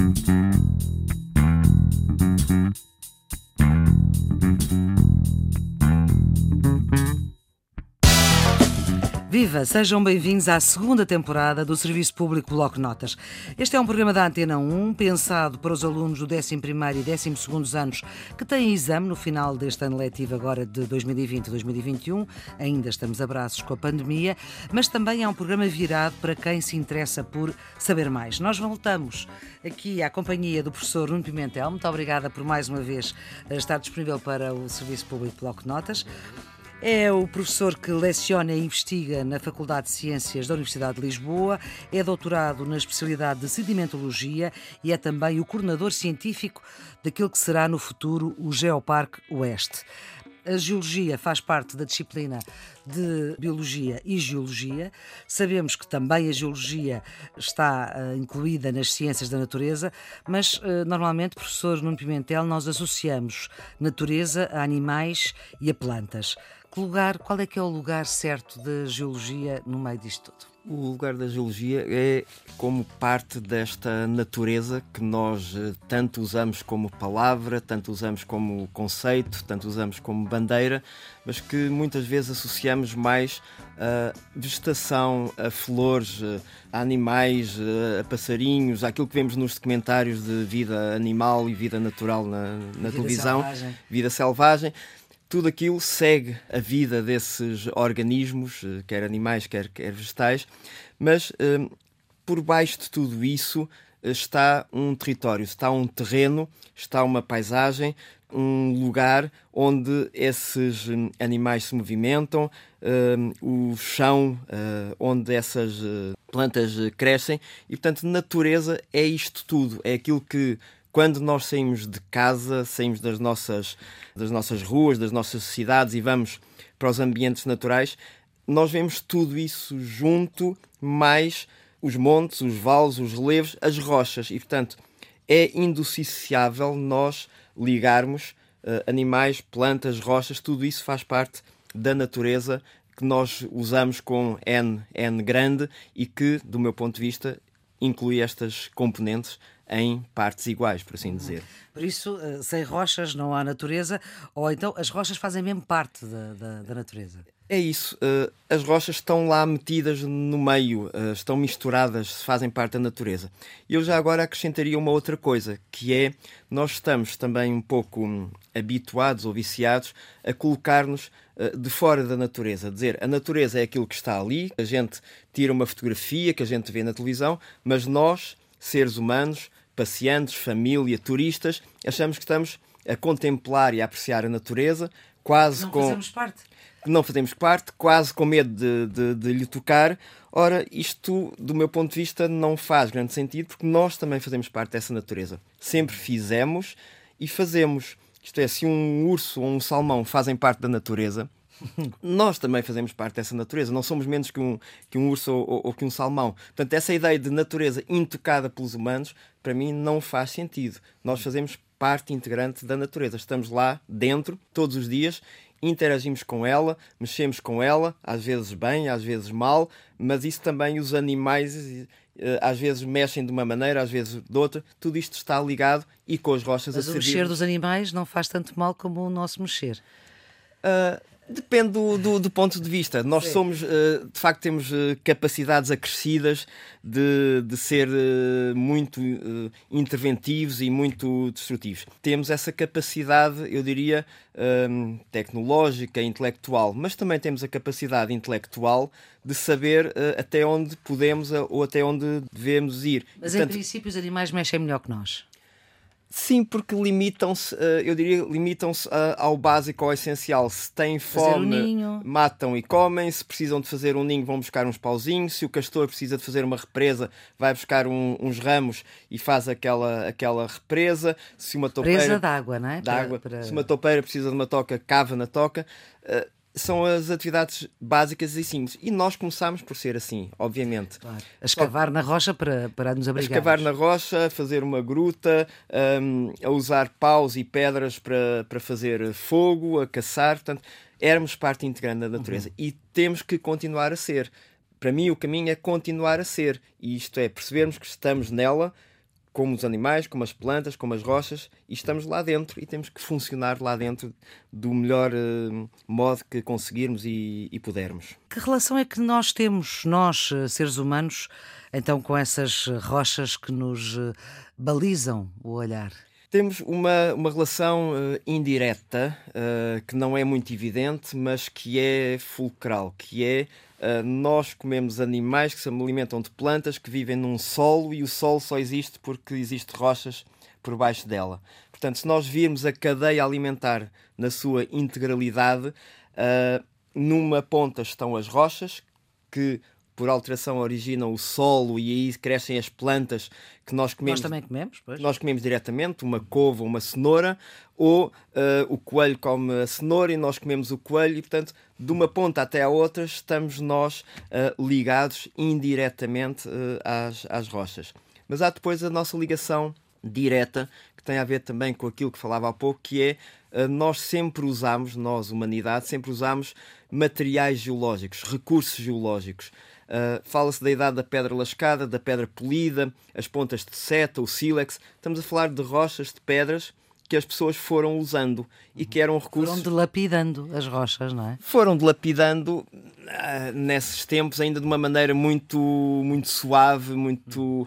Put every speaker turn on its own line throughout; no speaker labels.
Mm-hmm. Viva! Sejam bem-vindos à segunda temporada do Serviço Público Bloco Notas. Este é um programa da Antena 1, pensado para os alunos do 11º e 12º anos que têm exame no final deste ano letivo agora de 2020-2021. Ainda estamos a braços com a pandemia, mas também é um programa virado para quem se interessa por saber mais. Nós voltamos aqui à companhia do professor Nuno Pimentel. Muito obrigada por mais uma vez estar disponível para o Serviço Público Bloco Notas. É o professor que leciona e investiga na Faculdade de Ciências da Universidade de Lisboa, é doutorado na especialidade de sedimentologia e é também o coordenador científico daquilo que será no futuro o Geoparque Oeste. A geologia faz parte da disciplina de biologia e geologia. Sabemos que também a geologia está uh, incluída nas ciências da natureza, mas uh, normalmente, professor Nuno Pimentel, nós associamos natureza a animais e a plantas. Que lugar, qual é que é o lugar certo da geologia no meio disto tudo?
O lugar da geologia é como parte desta natureza que nós eh, tanto usamos como palavra, tanto usamos como conceito, tanto usamos como bandeira, mas que muitas vezes associamos mais a vegetação, a flores, eh, a animais, eh, a passarinhos, aquilo que vemos nos documentários de vida animal e vida natural na, na vida televisão, selvagem. vida selvagem tudo aquilo segue a vida desses organismos, eh, quer animais, quer, quer vegetais, mas eh, por baixo de tudo isso eh, está um território, está um terreno, está uma paisagem, um lugar onde esses animais se movimentam, o chão onde essas plantas crescem e, portanto, natureza é isto tudo, é aquilo que quando nós saímos de casa, saímos das nossas, das nossas ruas, das nossas cidades e vamos para os ambientes naturais, nós vemos tudo isso junto, mais os montes, os vales, os relevos, as rochas. E, portanto, é indissociável nós ligarmos uh, animais, plantas, rochas, tudo isso faz parte da natureza que nós usamos com N, N grande e que, do meu ponto de vista, inclui estas componentes em partes iguais, por assim dizer.
Por isso, eh, sem rochas não há natureza, ou então as rochas fazem mesmo parte da, da, da natureza.
É isso. Uh, as rochas estão lá metidas no meio, uh, estão misturadas, fazem parte da natureza. Eu já agora acrescentaria uma outra coisa, que é nós estamos também um pouco hum, habituados ou viciados a colocar-nos de fora da natureza. A dizer, a natureza é aquilo que está ali, a gente tira uma fotografia que a gente vê na televisão, mas nós, seres humanos, passeantes, família, turistas, achamos que estamos a contemplar e a apreciar a natureza, quase
não
com.
Não fazemos parte.
Não fazemos parte, quase com medo de, de, de lhe tocar. Ora, isto, do meu ponto de vista, não faz grande sentido, porque nós também fazemos parte dessa natureza. Sempre fizemos e fazemos. Isto é, se um urso ou um salmão fazem parte da natureza, nós também fazemos parte dessa natureza, não somos menos que um, que um urso ou, ou, que um salmão. Portanto, essa ideia de natureza intocada pelos humanos, para mim, não faz sentido. Nós fazemos parte integrante da natureza, estamos lá dentro todos os dias, interagimos com ela, mexemos com ela, às vezes bem, às vezes mal, mas isso também os animais eh, às vezes mexem de uma maneira, às vezes de outra, tudo isto está ligado e com as rochas
mas
a
servir. Mas o mexer dos animais não faz tanto mal como o nosso mexer.
Uh, Depende do, do, do, ponto de vista. Nós Sim. somos, uh, de facto, temos uh, capacidades acrescidas de, de ser uh, muito interventivos e muito destrutivos. Temos essa capacidade, eu diria, ehm, tecnológica, intelectual, mas também temos a capacidade intelectual de saber até onde podemos ou até onde devemos ir.
Mas, Portanto, em princípio, os animais mexem melhor que nós.
Sim, porque limitam-se, eh, eu diria, limitam-se eh, ao básico, ao essencial. Se têm fome,
um
matam e comem. Se precisam de fazer um ninho, vão buscar uns pauzinhos. Se o castor precisa de fazer uma represa, vai buscar um, uns ramos e faz aquela, aquela represa. Se uma topeira.
Presa de água, não é?
Para... Se uma topeira precisa de uma toca, cava na toca. Uh, são as atividades básicas e simples. E nós começámos por ser assim, obviamente.
Claro. A escavar na rocha para, para nos abrigar.
A escavar na rocha, a fazer uma gruta, um, a usar paus e pedras para, para fazer fogo, a caçar. Portanto, éramos parte integrante da natureza. Uhum. E temos que continuar a ser. Para mim, o caminho é continuar a ser. E isto é, percebermos que estamos nela como os animais, como as plantas, como as rochas, e estamos lá dentro e temos que funcionar lá dentro do melhor uh, modo que conseguirmos e, e, pudermos.
Que relação é que nós temos, nós, eh, seres humanos, então com essas rochas que nos uh, balizam o olhar?
Temos uma, uma relação uh, indireta, que não é muito evidente, mas que é fulcral, que é Uh, nós comemos animais que se alimentam de plantas que vivem num solo e o solo só existe porque existem rochas por baixo dela. Portanto, se nós virmos a cadeia alimentar na sua integralidade, uh, numa ponta estão as rochas que por alteração originam o solo e aí crescem as plantas que nós comemos.
Nós também comemos, pois.
Nós comemos diretamente, uma couve, uma cenoura, ou uh, o coelho come a cenoura e nós comemos o coelho, e portanto, de uma ponta até à outra, estamos nós uh, ligados indiretamente uh, às, às rochas. Mas há depois a nossa ligação direta, que tem a ver também com aquilo que falava há pouco, que é nós sempre usamos, nós, humanidade, sempre usamos materiais geológicos, recursos geológicos. Uh, Fala-se da idade da pedra lascada, da pedra polida, as pontas de seta, o sílex. Estamos a falar de rochas, de pedras que as pessoas foram usando e que eram recursos.
Foram dilapidando as rochas, não é?
Foram dilapidando uh, nesses tempos ainda de uma maneira muito, muito suave, muito uh,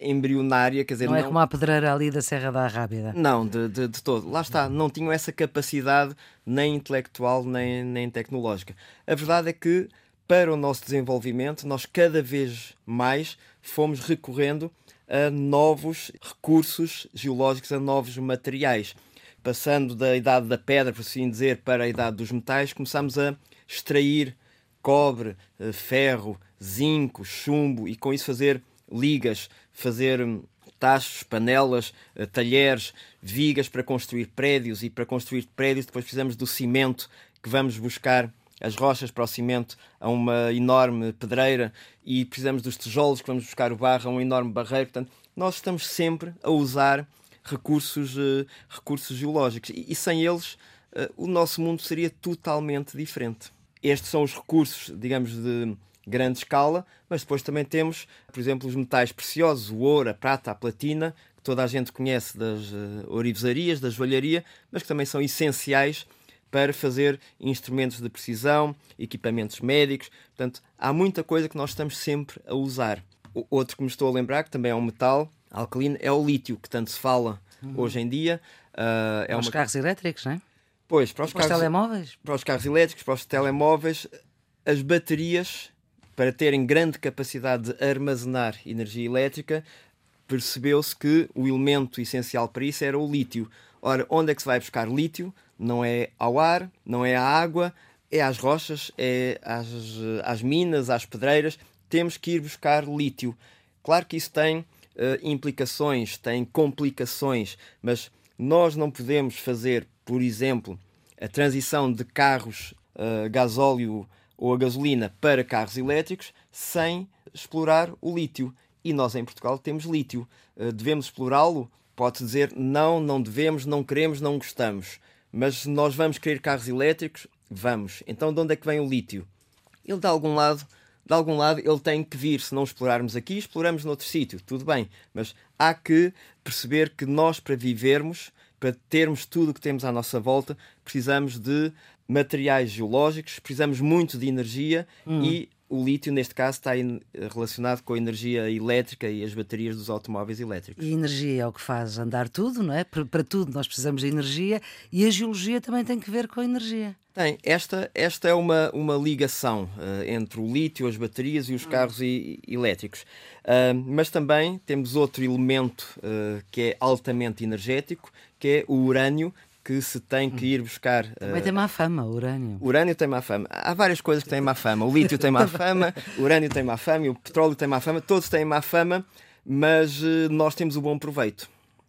embrionária. Quer dizer,
não, é como a pedreira ali da Serra da Rábida.
Não, de, de, de todo. Lá está, não tinham essa capacidade nem intelectual nem, nem tecnológica. A verdade é que para o nosso desenvolvimento, nós cada vez mais fomos recorrendo a novos recursos geológicos, a novos materiais. Passando da idade da pedra, por assim dizer, para a idade dos metais, começamos a extrair cobre, eh, ferro, zinco, chumbo e com isso fazer ligas, fazer hum, tachos, panelas, eh, talheres, vigas para construir prédios e para construir prédios depois precisamos do cimento que vamos buscar as rochas para o cimento a uma enorme pedreira e precisamos dos tijolos que vamos buscar o barro a um enorme barreiro. Portanto, nós estamos sempre a usar recursos, uh, recursos geológicos e, e sem eles uh, o nosso mundo seria totalmente diferente. Estes são os recursos, digamos, de grande escala, mas depois também temos, por exemplo, os metais preciosos, o ouro, a prata, a platina, que toda a gente conhece das uh, orivesarias, da joalharia, mas que também são essenciais para fazer instrumentos de precisão, equipamentos médicos. Portanto, há muita coisa que nós estamos sempre a usar. O outro que me estou a lembrar, que também é um metal alcalino, é o lítio, que tanto se fala uhum. hoje em dia.
Uh, é para uma... os carros elétricos, não é?
Pois, para os,
para carros, os telemóveis.
Para os carros elétricos, para os telemóveis, as baterias, para terem grande capacidade de armazenar energia elétrica, percebeu-se que o elemento essencial para isso era o lítio. Ora, onde é que se vai buscar lítio? não é ao ar, não é à água, é às rochas, é às, às minas, às pedreiras. Temos que ir buscar lítio. Claro que isso tem uh, implicações, tem complicações, mas nós não podemos fazer, por exemplo, a transição de carros uh, gasóleo ou a gasolina para carros elétricos sem explorar o lítio. E nós em Portugal temos lítio. Uh, devemos explorá-lo? Pode dizer não, não devemos, não queremos, não gostamos. Mas nós vamos querer carros elétricos? Vamos. Então de onde é que vem o lítio? Ele de algum lado, de algum lado ele tem que vir. Se não explorarmos aqui, exploramos noutro sítio. Tudo bem. Mas há que perceber que nós, para vivermos, para termos tudo o que temos à nossa volta, precisamos de materiais geológicos, precisamos muito de energia hum. e o lítio, neste caso, está relacionado com a energia elétrica e as baterias dos automóveis elétricos.
E energia é o que faz andar tudo, não é? Para, para tudo nós precisamos de energia e a geologia também tem que ver com a energia.
Tem. Esta, esta é uma, uma ligação uh, entre o lítio, as baterias e os carros e, elétricos. Uh, mas também temos outro elemento uh, que é altamente energético, que é o urânio, que se tem que ir buscar.
Também tem má fama, o urânio.
O urânio tem má fama. Há várias coisas que têm má fama. O lítio tem má fama, o urânio tem má fama, o petróleo tem má fama, todos têm má fama, mas uh, nós temos o bom proveito.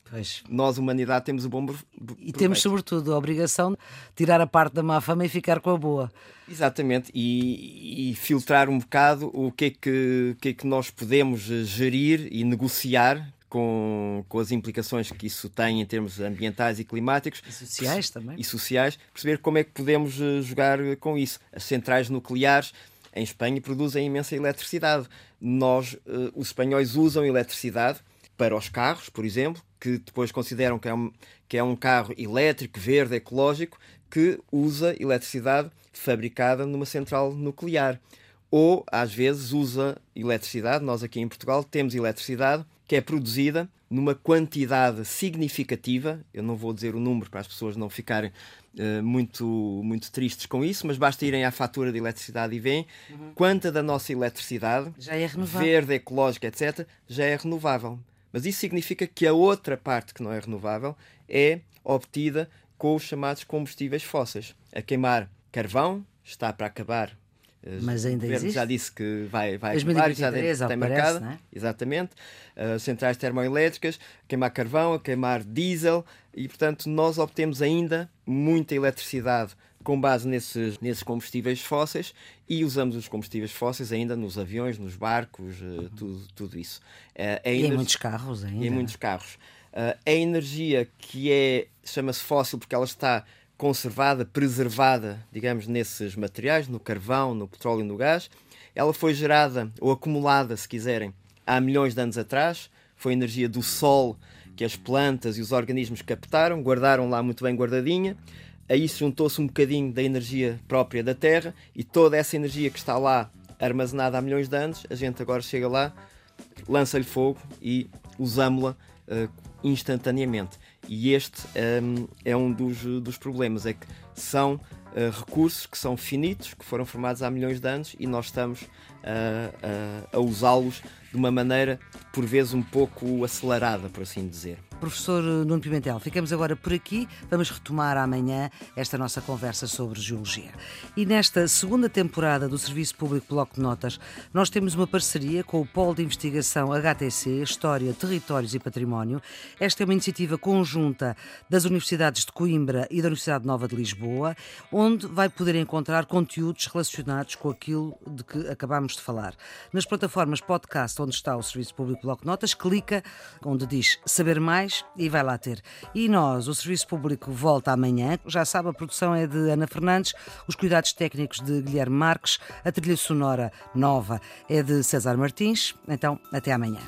Pois. Nós, humanidade, temos o bom proveito.
E temos, sobretudo, a obrigação de tirar a parte da má fama e ficar com a boa.
Exatamente, e, e filtrar um bocado o que, é que, que é que nós podemos eh, gerir e negociar com, com as implicações que isso tem em termos ambientais e climáticos.
E sociais também.
E sociais, perceber como é que podemos eh, jogar com isso. As centrais nucleares em Espanha produzem imensa eletricidade. Nós, uh, os espanhóis, usam eletricidade para os carros, por exemplo, que depois consideram que é um, que é um carro elétrico, verde, ecológico, que usa eletricidade fabricada numa central nuclear. Ou, às vezes, usa eletricidade. Nós aqui em Portugal temos eletricidade que é produzida numa quantidade significativa. Eu não vou dizer o número para as pessoas não ficarem uh, muito, muito tristes com isso, mas basta irem à fatura de eletricidade e veem uhum. quanta da nossa eletricidade,
já é renovável.
verde, ecológica, etc., já é renovável. Mas isso significa que a outra parte que não é renovável é obtida com os chamados combustíveis fósseis. A queimar carvão está para acabar
mas ainda existe.
Já disse que vai, vai
2023,
já tem
mercado. Parece, é?
Exatamente. Uh, centrais termoelétricas, queimar carvão, queimar diesel e, portanto, nós obtemos ainda muita eletricidade com base nesses, nesses combustíveis fósseis e usamos os combustíveis fósseis ainda nos aviões, nos barcos, uh, tudo, tudo isso.
Uh, e em muitos carros ainda.
em muitos carros. a energia que é, chama-se fóssil porque ela está conservada, preservada, digamos, nesses materiais, no carvão, no petróleo e no gás. Ela foi gerada ou acumulada, se quiserem, há milhões de anos atrás. Foi energia do sol que as plantas e os organismos captaram, guardaram lá muito bem guardadinha. Aí juntou-se um bocadinho da energia própria da Terra e toda essa energia que está lá armazenada há milhões de anos, a gente agora chega lá, lança-lhe fogo e usámo-la uh, instantaneamente. E este um, é um dos, dos problemas, é que são uh, recursos que são finitos, que foram formados há milhões de anos e nós estamos uh, uh, a usá-los de uma maneira, por vezes, um pouco acelerada, por assim dizer.
Professor Nuno Pimentel, ficamos agora por aqui. Vamos retomar amanhã esta nossa conversa sobre geologia. E nesta segunda temporada do Serviço Público Bloco de Notas, nós temos uma parceria com o Polo de Investigação HTC, História, Territórios e Património. Esta é uma iniciativa conjunta das Universidades de Coimbra e da Universidade Nova de Lisboa, onde vai poder encontrar conteúdos relacionados com aquilo de que acabámos de falar. Nas plataformas podcast, onde está o Serviço Público Bloco Notas, clica onde diz saber mais e vai lá ter. E nós, o Serviço Público, volta amanhã. Já sabe, a produção é de Ana Fernandes, os cuidados técnicos de Guilherme Marques, a trilha sonora nova é de César Martins. Então, até amanhã.